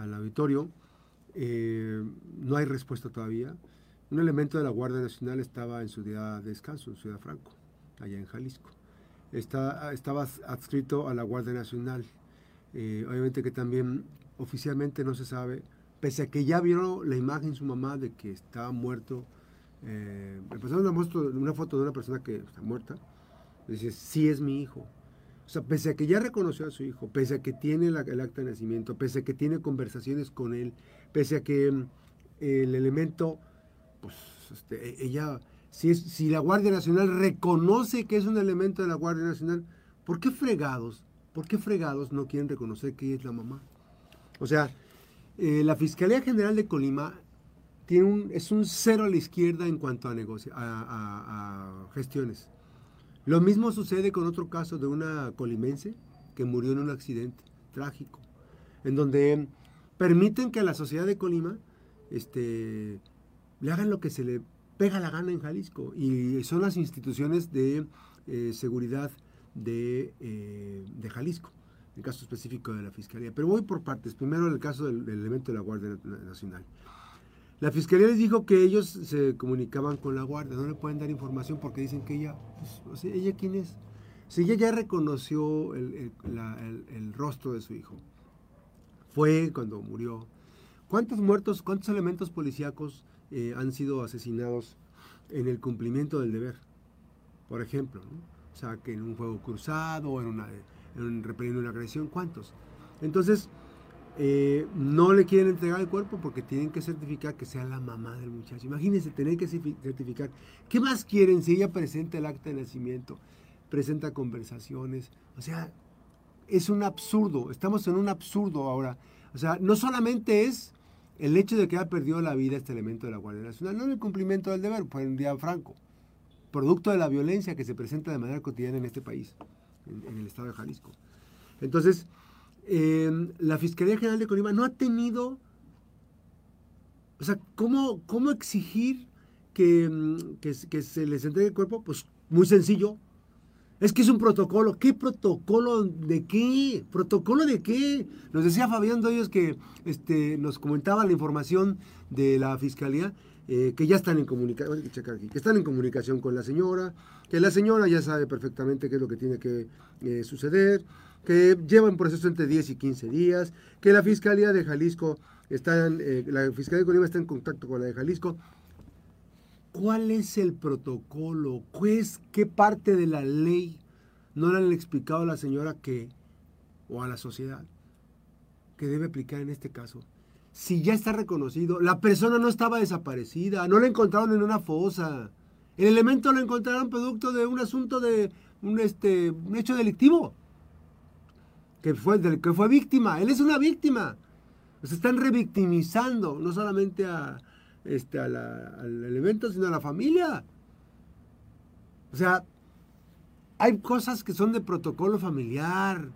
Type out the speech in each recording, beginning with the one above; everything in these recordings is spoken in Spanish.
al auditorio. Eh, no hay respuesta todavía. Un elemento de la Guardia Nacional estaba en su día de descanso, en Ciudad Franco, allá en Jalisco. Está, estaba adscrito a la Guardia Nacional. Eh, obviamente que también oficialmente no se sabe, pese a que ya vieron la imagen su mamá de que estaba muerto. Eh, pasaron una, una foto de una persona que está muerta. Dice, sí es mi hijo. O sea, pese a que ya reconoció a su hijo, pese a que tiene el acta de nacimiento, pese a que tiene conversaciones con él, pese a que mm, el elemento pues este, e, ella, si, la Guardia Nacional reconoce que es un elemento de la Guardia Nacional, ¿por qué fregados? ¿Por qué fregados no quieren reconocer que ella es la mamá? O sea, eh, la Fiscalía General de Colima tiene un, es un cero a la izquierda en cuanto a, negocio, a gestiones. Lo mismo sucede con otro caso de una colimense que murió en un accidente trágico, en donde permiten que la sociedad de Colima este, le hagan lo que se le pega la gana en Jalisco. Y son las instituciones de eh, seguridad de, eh, de, Jalisco, el caso específico de la Fiscalía. Pero voy por partes. Primero el caso del, elemento de la Guardia Nacional. La Fiscalía les dijo que ellos se comunicaban con la Guardia, no le pueden dar información porque dicen que ella, pues, ¿ella quién es? Si ella ya reconoció el, el rostro de su hijo, fue cuando murió. ¿Cuántos muertos, cuántos elementos policíacos eh, han sido asesinados en el cumplimiento del deber. Por ejemplo, o sea, que en un juego cruzado, en, una, en repeliendo una agresión, ¿cuántos? Entonces, eh, no le quieren entregar el cuerpo porque tienen que certificar que sea la mamá del muchacho. Imagínense tener que certificar. ¿Qué más quieren si ella presenta el acta de nacimiento, presenta conversaciones? O sea, es un absurdo. Estamos en un absurdo ahora. O sea, no solamente es el hecho de que haya perdido la vida este elemento de la Guardia Nacional, no en el cumplimiento del deber, fue un día franco, producto de la violencia que se presenta de manera cotidiana en este país, en, el estado de Jalisco. Entonces, la Fiscalía General de Colima no ha tenido, o sea, ¿cómo, cómo exigir que, mm, que se les entregue el cuerpo? Pues muy sencillo, es que es un protocolo. ¿Qué protocolo de qué? ¿Protocolo de qué? Nos decía Fabián Doyos que este, nos comentaba la información de la fiscalía eh, que ya están en comunicación, que están en comunicación con la señora, que la señora ya sabe perfectamente qué es lo que tiene que eh, suceder, que llevan proceso entre 10 y 15 días, que la fiscalía de Jalisco está, eh, la fiscalía de Colima está en contacto con la de Jalisco ¿Cuál es el protocolo? ¿Qué parte de la ley no le han explicado a la señora que, o a la sociedad, que debe aplicar en este caso? Si ya está reconocido, la persona no estaba desaparecida, no la encontraron en una fosa. El elemento lo encontraron producto de un asunto de un, este, un hecho delictivo. Que fue, del que fue víctima. Él es una víctima. Se están revictimizando, no solamente a, este, al elemento, sino a la familia. O sea, hay cosas que son de protocolo familiar,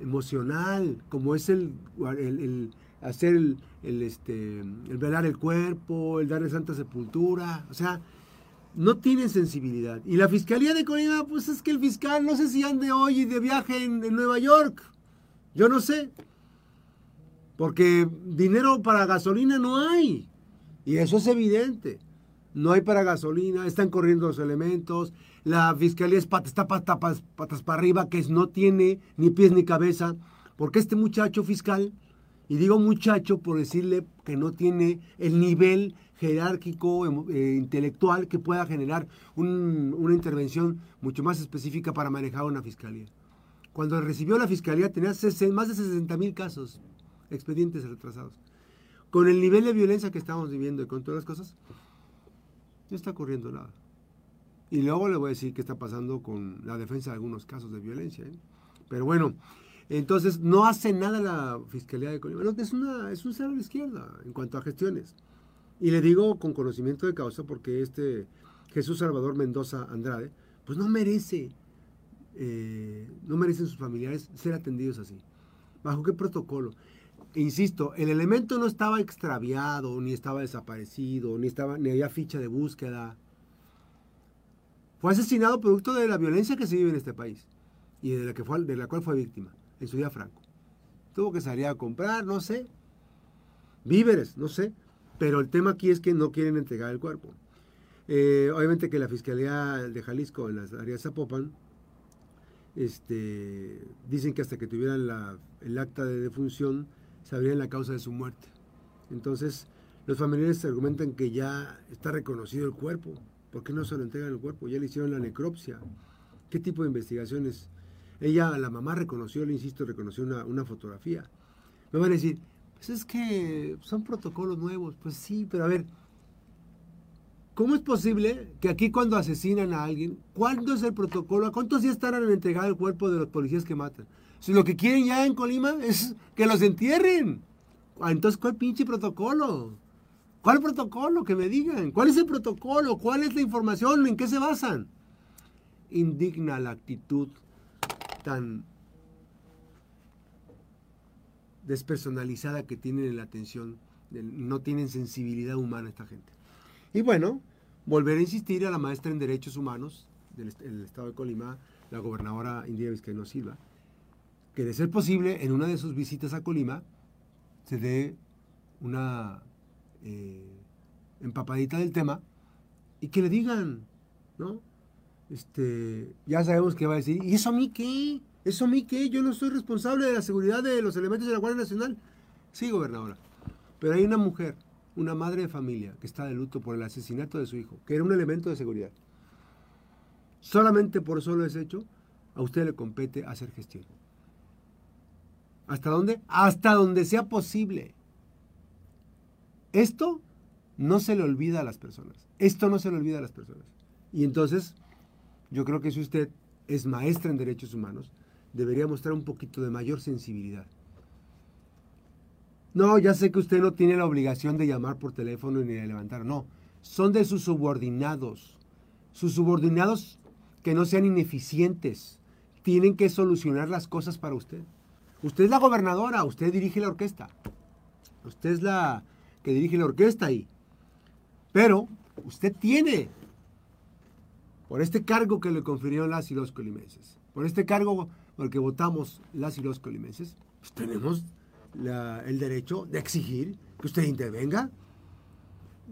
emocional, como es el, el, hacer el, este, el velar el cuerpo, el darle santa sepultura. O sea, no tienen sensibilidad. Y la Fiscalía de Colima, pues es que el fiscal, no sé si ande hoy de viaje en Nueva York. Yo no sé. Porque dinero para gasolina no hay. Y eso es evidente. No hay para gasolina, están corriendo los elementos, la fiscalía está patas, patas para arriba, que no tiene ni pies ni cabeza, porque este muchacho fiscal, y digo muchacho por decirle que no tiene el nivel jerárquico, eh, intelectual que pueda generar una intervención mucho más específica para manejar una fiscalía. Cuando recibió la fiscalía tenía más de 60 mil casos, expedientes retrasados con el nivel de violencia que estamos viviendo y con todas las cosas, no está ocurriendo nada. Y luego le voy a decir qué está pasando con la defensa de algunos casos de violencia. ¿eh? Pero bueno, entonces no hace nada la Fiscalía de Colima. es, una, es un cero la izquierda en cuanto a gestiones. Y le digo con conocimiento de causa porque este Jesús Salvador Mendoza Andrade, pues no merece, eh, no merecen sus familiares ser atendidos así. ¿Bajo qué protocolo? insisto, el elemento no estaba extraviado, ni estaba desaparecido, ni, estaba, ni había ficha de búsqueda. Fue asesinado producto de la violencia que se vive en este país y de la, que fue, de la cual fue víctima en su día franco. Tuvo que salir a comprar, no sé. víveres, no sé. Pero el tema aquí es que no quieren entregar el cuerpo. Eh, obviamente que la Fiscalía de Jalisco, en las áreas Zapopan, este, dicen que hasta que tuvieran el acta de defunción sabrían la causa de su muerte. Entonces, los familiares argumentan que ya está reconocido el cuerpo. ¿Por qué no se lo entregan el cuerpo? Ya le hicieron la necropsia. ¿Qué tipo de investigaciones? Ella, la mamá reconoció, le insisto, reconoció una, una fotografía. Me van a decir, pues es que son protocolos nuevos. Pues sí, pero a ver, ¿cómo es posible que aquí cuando asesinan a alguien, cuándo es el protocolo? ¿A cuántos días estarán en entregar el cuerpo de los policías que matan? Si lo que quieren ya en Colima es que los entierren. Ah, entonces, ¿cuál pinche protocolo? ¿Cuál protocolo? Que me digan. ¿Cuál es el protocolo? ¿Cuál es la información? ¿En qué se basan? Indigna la actitud tan despersonalizada que tienen en la atención. No tienen sensibilidad humana esta gente. Y bueno, volver a insistir a la maestra en Derechos Humanos del Estado de Colima, la gobernadora India Vizcaíno Silva, que de ser posible, en una de sus visitas a Colima, se dé una eh, empapadita del tema y que le digan, ¿no? Este, ya sabemos que va a decir, ¿y eso a mí qué? ¿Eso a mí qué? Yo no soy responsable de la seguridad de los elementos de la Guardia Nacional. Sí, gobernadora. Pero hay una mujer, una madre de familia, que está de luto por el asesinato de su hijo, que era un elemento de seguridad. Solamente por solo ese hecho, a usted le compete hacer gestión. ¿Hasta dónde? Hasta donde sea posible. Esto no se le olvida a las personas. Esto no se le olvida a las personas. Y entonces, yo creo que si usted es maestra en derechos humanos, debería mostrar un poquito de mayor sensibilidad. No, ya sé que usted no tiene la obligación de llamar por teléfono ni de levantar. No, son de sus subordinados. Sus subordinados que no sean ineficientes. Tienen que solucionar las cosas para usted. Usted es la gobernadora, usted dirige la orquesta. Usted es la que dirige la orquesta ahí. Pero usted tiene, por este cargo que le confirieron las y los colimenses, por este cargo por el que votamos las y los colimenses, pues tenemos el derecho de exigir que usted intervenga.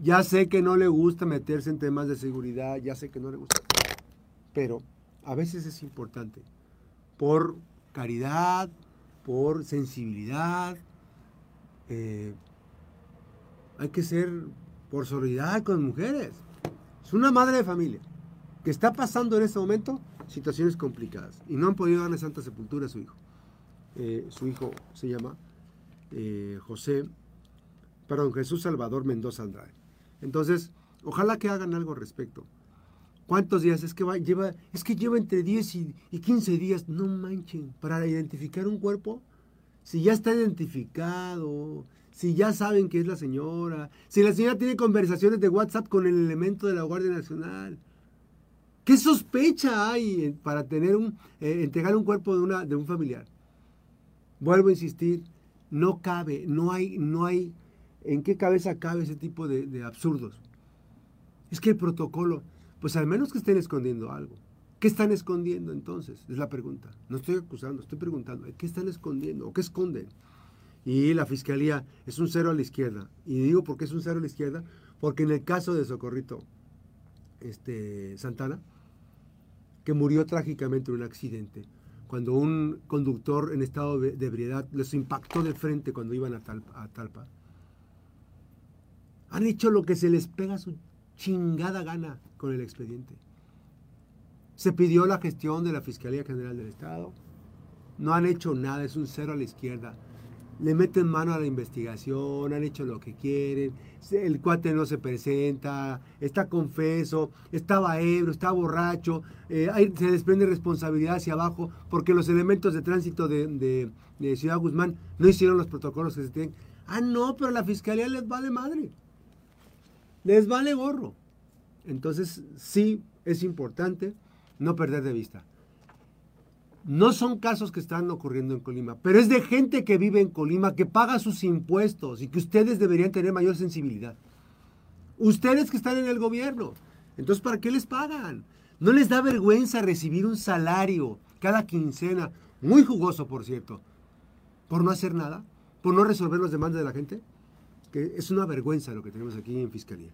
Ya sé que no le gusta meterse en temas de seguridad, ya sé que no le gusta, pero a veces es importante, por caridad, por sensibilidad. Eh, hay que ser por solidaridad con mujeres. Es una madre de familia que está pasando en este momento situaciones complicadas y no han podido darle santa sepultura a su hijo. Eh, su hijo se llama eh, José, perdón, Jesús Salvador Mendoza Andrade. Entonces, ojalá que hagan algo al respecto. ¿Cuántos días? Es que lleva, es que lleva entre 10 y, 15 días. No manchen, para identificar un cuerpo. Si ya está identificado, si ya saben que es la señora, si la señora tiene conversaciones de WhatsApp con el elemento de la Guardia Nacional. ¿Qué sospecha hay para tener un, eh, entregar un cuerpo de, una, de un familiar? Vuelvo a insistir, no cabe, no hay, no hay, ¿en qué cabeza cabe ese tipo de, absurdos? Es que el protocolo, pues al menos que estén escondiendo algo. ¿Qué están escondiendo entonces? Es la pregunta. No estoy acusando, estoy preguntando. ¿Qué están escondiendo o qué esconden? Y la fiscalía es un cero a la izquierda. Y digo por qué es un cero a la izquierda, porque en el caso de Socorrito este, Santana, que murió trágicamente en un accidente, cuando un conductor en estado de, ebriedad les impactó de frente cuando iban a Talpa, han hecho lo que se les pega su chingada gana con el expediente. Se pidió la gestión de la Fiscalía General del Estado. No han hecho nada, es un cero a la izquierda. Le meten mano a la investigación, han hecho lo que quieren. El cuate no se presenta, está confeso, estaba ebrio, está borracho. Eh, se desprende responsabilidad hacia abajo porque los elementos de tránsito de, de Ciudad Guzmán no hicieron los protocolos que se tienen. Ah, no, pero la fiscalía les vale madre. Les vale gorro. Entonces, sí, es importante no perder de vista. No son casos que están ocurriendo en Colima, pero es de gente que vive en Colima, que paga sus impuestos y que ustedes deberían tener mayor sensibilidad. Ustedes que están en el gobierno. Entonces, ¿para qué les pagan? ¿No les da vergüenza recibir un salario cada quincena, muy jugoso, por cierto, por no hacer nada, por no resolver los demandas de la gente? que es una vergüenza lo que tenemos aquí en Fiscalía.